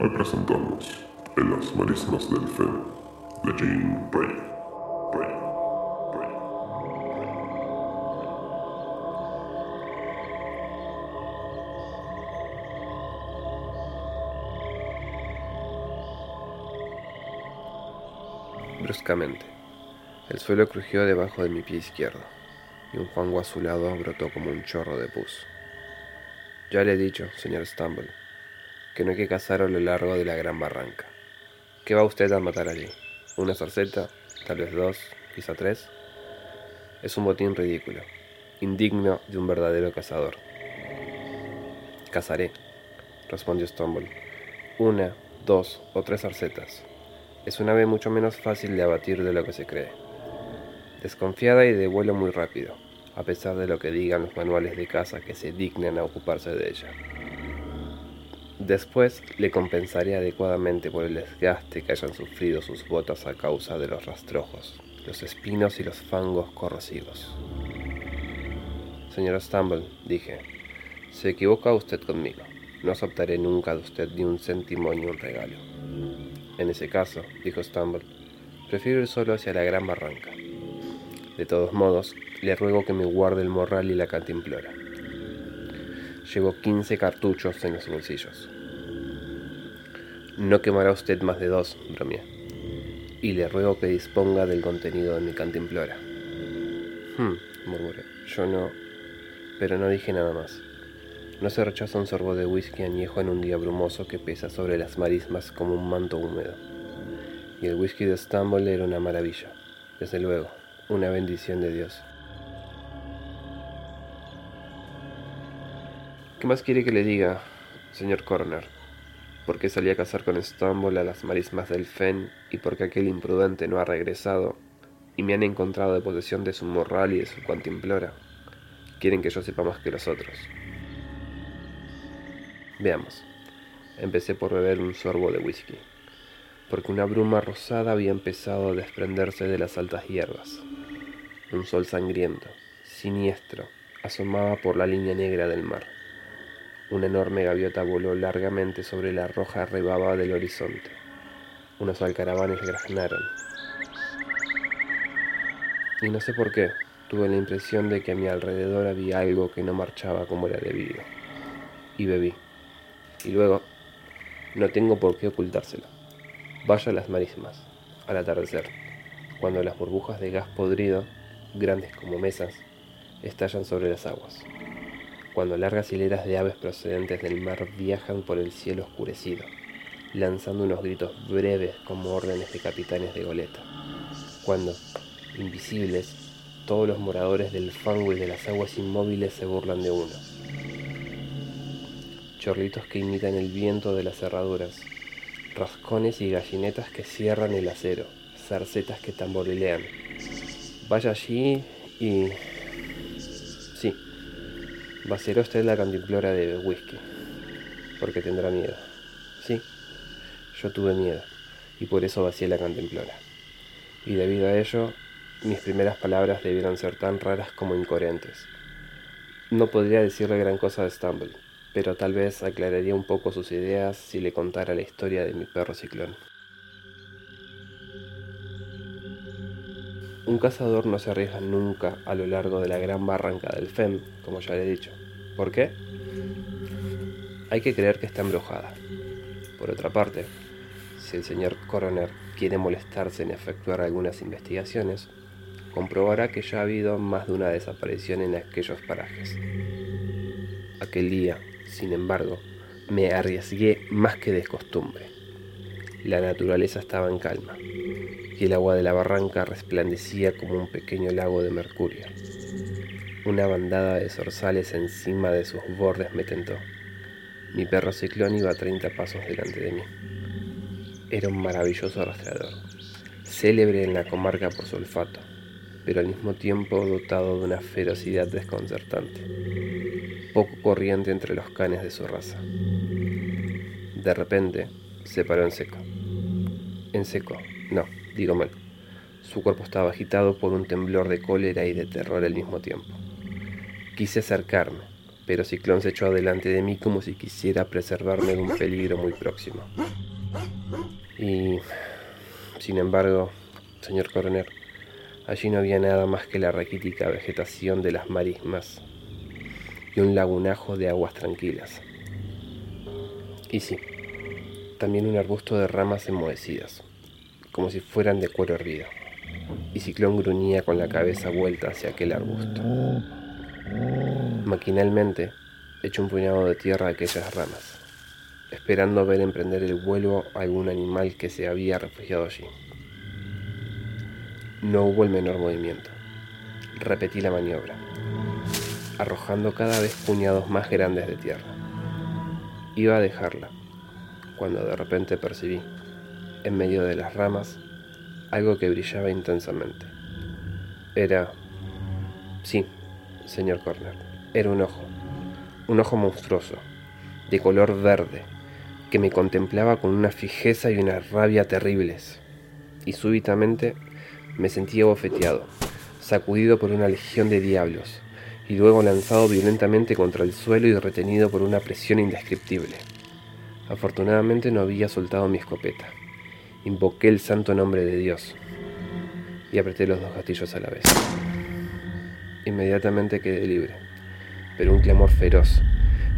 Hoy presentamos En las marismas del Fen de Jean Bruscamente, el suelo crujió debajo de mi pie izquierdo, y un fango azulado brotó como un chorro de pus. Ya le he dicho, señor Stumble, que no hay que cazar a lo largo de la gran barranca. ¿Qué va usted a matar allí? ¿Una zarceta? ¿Tal vez dos? ¿Quizá tres? Es un botín ridículo, indigno de un verdadero cazador. Cazaré, respondió Stumble. Una, dos o tres zarcetas. Es un ave mucho menos fácil de abatir de lo que se cree. Desconfiada y de vuelo muy rápido, a pesar de lo que digan los manuales de caza que se dignan a ocuparse de ella. Después le compensaré adecuadamente por el desgaste que hayan sufrido sus botas a causa de los rastrojos, los espinos y los fangos corrosivos. Señor Stumble, dije, se equivoca usted conmigo. No aceptaré nunca de usted ni un céntimo ni un regalo. En ese caso, dijo Stumble, prefiero ir solo hacia la gran barranca. De todos modos, le ruego que me guarde el morral y la cantimplora. Llevo 15 cartuchos en los bolsillos. No quemará usted más de dos, bromeé. Y le ruego que disponga del contenido de mi cantimplora. Hmm, murmuré. Yo no. Pero no dije nada más. No se rechaza un sorbo de whisky añejo en un día brumoso que pesa sobre las marismas como un manto húmedo. Y el whisky de Stumble era una maravilla. Desde luego, una bendición de Dios. ¿Qué más quiere que le diga, señor Coroner? ¿Por qué salí a cazar con Stumble a las marismas del Fen y por qué aquel imprudente no ha regresado y me han encontrado de posesión de su morral y de su cuantimplora? Quieren que yo sepa más que los otros. Veamos. Empecé por beber un sorbo de whisky, porque una bruma rosada había empezado a desprenderse de las altas hierbas. Un sol sangriento, siniestro, asomaba por la línea negra del mar. Una enorme gaviota voló largamente sobre la roja rebaba del horizonte. Unos alcaravanes graznaron. Y no sé por qué, tuve la impresión de que a mi alrededor había algo que no marchaba como era debido. Y bebí. Y luego, no tengo por qué ocultárselo. Vaya a las marismas, al atardecer, cuando las burbujas de gas podrido, grandes como mesas, estallan sobre las aguas cuando largas hileras de aves procedentes del mar viajan por el cielo oscurecido, lanzando unos gritos breves como órdenes de capitanes de goleta, cuando, invisibles, todos los moradores del fango y de las aguas inmóviles se burlan de uno. Chorlitos que imitan el viento de las cerraduras, rascones y gallinetas que cierran el acero, zarcetas que tamborilean. Vaya allí y... Vaciará usted la cantimplora de whisky, porque tendrá miedo. Sí, yo tuve miedo, y por eso vacié la cantimplora. Y debido a ello, mis primeras palabras debieron ser tan raras como incoherentes. No podría decirle gran cosa de Stumble, pero tal vez aclararía un poco sus ideas si le contara la historia de mi perro ciclón. Un cazador no se arriesga nunca a lo largo de la gran barranca del FEM, como ya le he dicho. ¿Por qué? Hay que creer que está embrujada. Por otra parte, si el señor Coroner quiere molestarse en efectuar algunas investigaciones, comprobará que ya ha habido más de una desaparición en aquellos parajes. Aquel día, sin embargo, me arriesgué más que de costumbre. La naturaleza estaba en calma y el agua de la barranca resplandecía como un pequeño lago de mercurio. Una bandada de zorzales encima de sus bordes me tentó. Mi perro ciclón iba a 30 pasos delante de mí. Era un maravilloso rastreador, célebre en la comarca por su olfato, pero al mismo tiempo dotado de una ferocidad desconcertante, poco corriente entre los canes de su raza. De repente, se paró en seco. En seco, no, digo mal. Su cuerpo estaba agitado por un temblor de cólera y de terror al mismo tiempo. Quise acercarme, pero Ciclón se echó adelante de mí como si quisiera preservarme de un peligro muy próximo. Y, sin embargo, señor coroner, allí no había nada más que la raquítica vegetación de las marismas y un lagunajo de aguas tranquilas. Y sí, también un arbusto de ramas enmohecidas, como si fueran de cuero hervido. Y Ciclón gruñía con la cabeza vuelta hacia aquel arbusto. Maquinalmente, eché un puñado de tierra a aquellas ramas esperando ver emprender el vuelo a algún animal que se había refugiado allí. No hubo el menor movimiento. Repetí la maniobra, arrojando cada vez puñados más grandes de tierra. Iba a dejarla, cuando de repente percibí, en medio de las ramas, algo que brillaba intensamente. Era... Sí, señor Corner, era un ojo, un ojo monstruoso, de color verde, que me contemplaba con una fijeza y una rabia terribles, y súbitamente me sentía bofeteado, sacudido por una legión de diablos, y luego lanzado violentamente contra el suelo y retenido por una presión indescriptible. Afortunadamente no había soltado mi escopeta. Invoqué el santo nombre de Dios y apreté los dos gatillos a la vez. Inmediatamente quedé libre, pero un clamor feroz,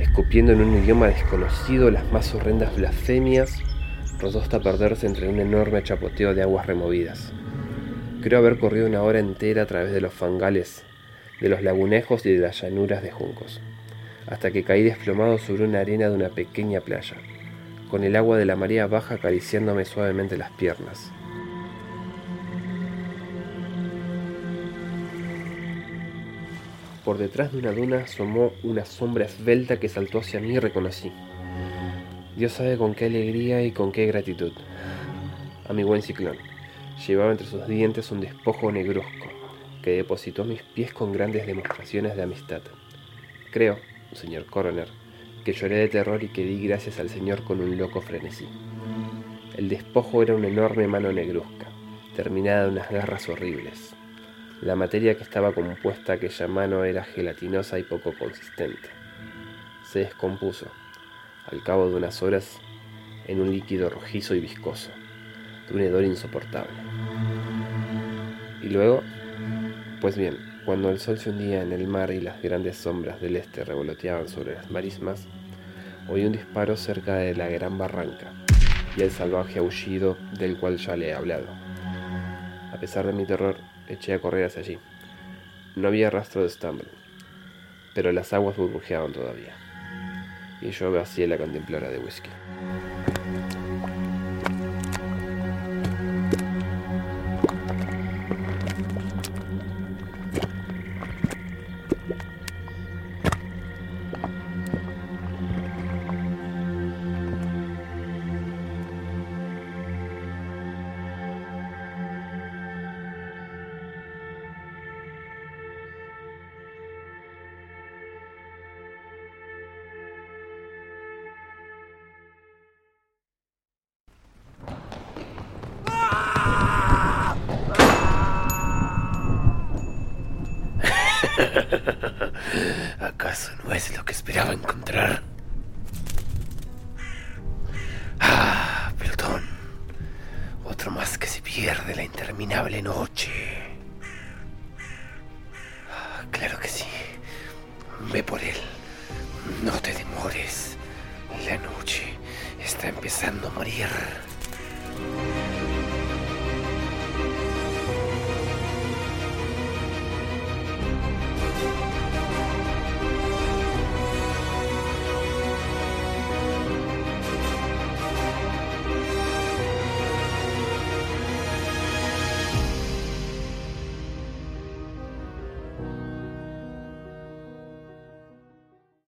escupiendo en un idioma desconocido las más horrendas blasfemias, rodó hasta perderse entre un enorme chapoteo de aguas removidas. Creo haber corrido una hora entera a través de los fangales, de los lagunejos y de las llanuras de juncos, hasta que caí desplomado sobre una arena de una pequeña playa, con el agua de la marea baja acariciándome suavemente las piernas. Por detrás de una duna asomó una sombra esbelta que saltó hacia mí y reconocí. Dios sabe con qué alegría y con qué gratitud. A mi buen ciclón. Llevaba entre sus dientes un despojo negruzco, que depositó mis pies con grandes demostraciones de amistad. Creo, señor coroner, que lloré de terror y que di gracias al Señor con un loco frenesí. El despojo era una enorme mano negruzca, terminada de unas garras horribles. La materia que estaba compuesta aquella mano era gelatinosa y poco consistente. Se descompuso, al cabo de unas horas, en un líquido rojizo y viscoso, de un hedor insoportable. Y luego, pues bien, cuando el sol se hundía en el mar y las grandes sombras del este revoloteaban sobre las marismas, oí un disparo cerca de la gran barranca y el salvaje aullido del cual ya le he hablado. A pesar de mi terror, eché a correr hacia allí. No había rastro de Stumble, pero las aguas burbujeaban todavía, y yo vacié la contempladora de whisky. ¿No es lo que esperaba encontrar? Ah, Plutón. Otro más que se pierde la interminable noche. Ah, claro que sí. Ve por él. No te demores. La noche está empezando a morir.